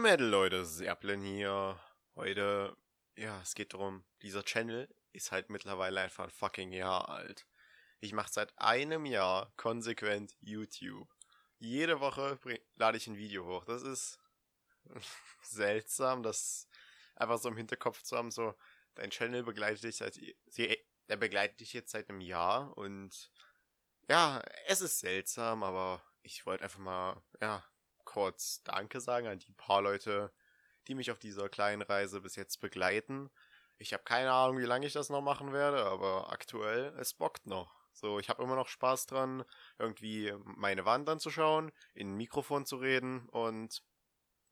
Metal Leute, Serplin hier. Heute, ja, es geht darum, dieser Channel ist halt mittlerweile einfach ein fucking Jahr alt. Ich mache seit einem Jahr konsequent YouTube. Jede Woche lade ich ein Video hoch. Das ist seltsam, das einfach so im Hinterkopf zu haben, so, dein Channel begleitet dich seit, der begleitet dich jetzt seit einem Jahr und ja, es ist seltsam, aber ich wollte einfach mal, ja, kurz Danke sagen an die paar Leute, die mich auf dieser kleinen Reise bis jetzt begleiten. Ich habe keine Ahnung, wie lange ich das noch machen werde, aber aktuell, es bockt noch. So, ich habe immer noch Spaß dran, irgendwie meine Wand anzuschauen, in ein Mikrofon zu reden und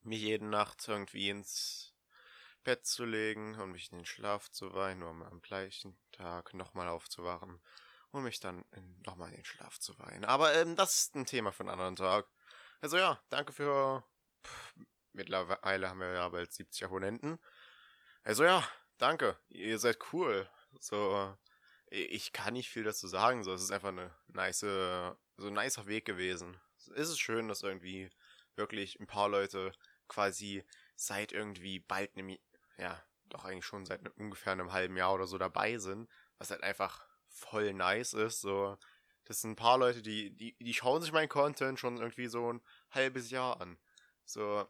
mich jede Nacht irgendwie ins Bett zu legen und mich in den Schlaf zu weinen, um am gleichen Tag nochmal aufzuwachen und mich dann nochmal in den Schlaf zu weinen. Aber ähm, das ist ein Thema für einen anderen Tag. Also ja, danke für. Pff, mittlerweile haben wir ja bald 70 Abonnenten. Also ja, danke. Ihr seid cool. So, ich kann nicht viel dazu sagen. So, es ist einfach eine nice, so ein nicer Weg gewesen. Es ist schön, dass irgendwie wirklich ein paar Leute quasi seit irgendwie bald einem, ja, doch eigentlich schon seit ungefähr einem halben Jahr oder so dabei sind, was halt einfach voll nice ist. So, das sind ein paar Leute, die, die, die schauen sich meinen Content schon irgendwie so ein halbes Jahr an. So,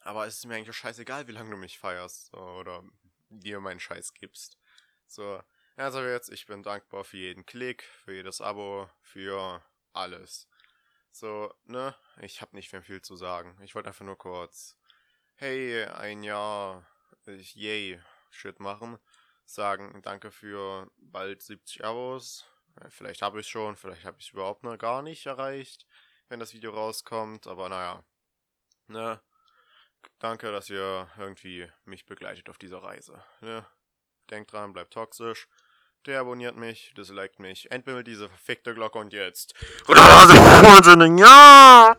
aber es ist mir eigentlich auch scheißegal, wie lange du mich feierst so, oder dir meinen Scheiß gibst. So, also jetzt, ich bin dankbar für jeden Klick, für jedes Abo, für alles. So, ne, ich hab nicht mehr viel zu sagen. Ich wollte einfach nur kurz, hey, ein Jahr, ich, yay, Shit machen. Sagen, danke für bald 70 Abos. Äh, vielleicht habe ich schon, vielleicht habe ich überhaupt noch gar nicht erreicht, wenn das Video rauskommt. Aber naja, ne? Danke, dass ihr irgendwie mich begleitet auf dieser Reise. Ne? Denkt dran, bleibt toxisch. Der abonniert mich, disliked mich, entwimmelt diese verfickte Glocke und jetzt.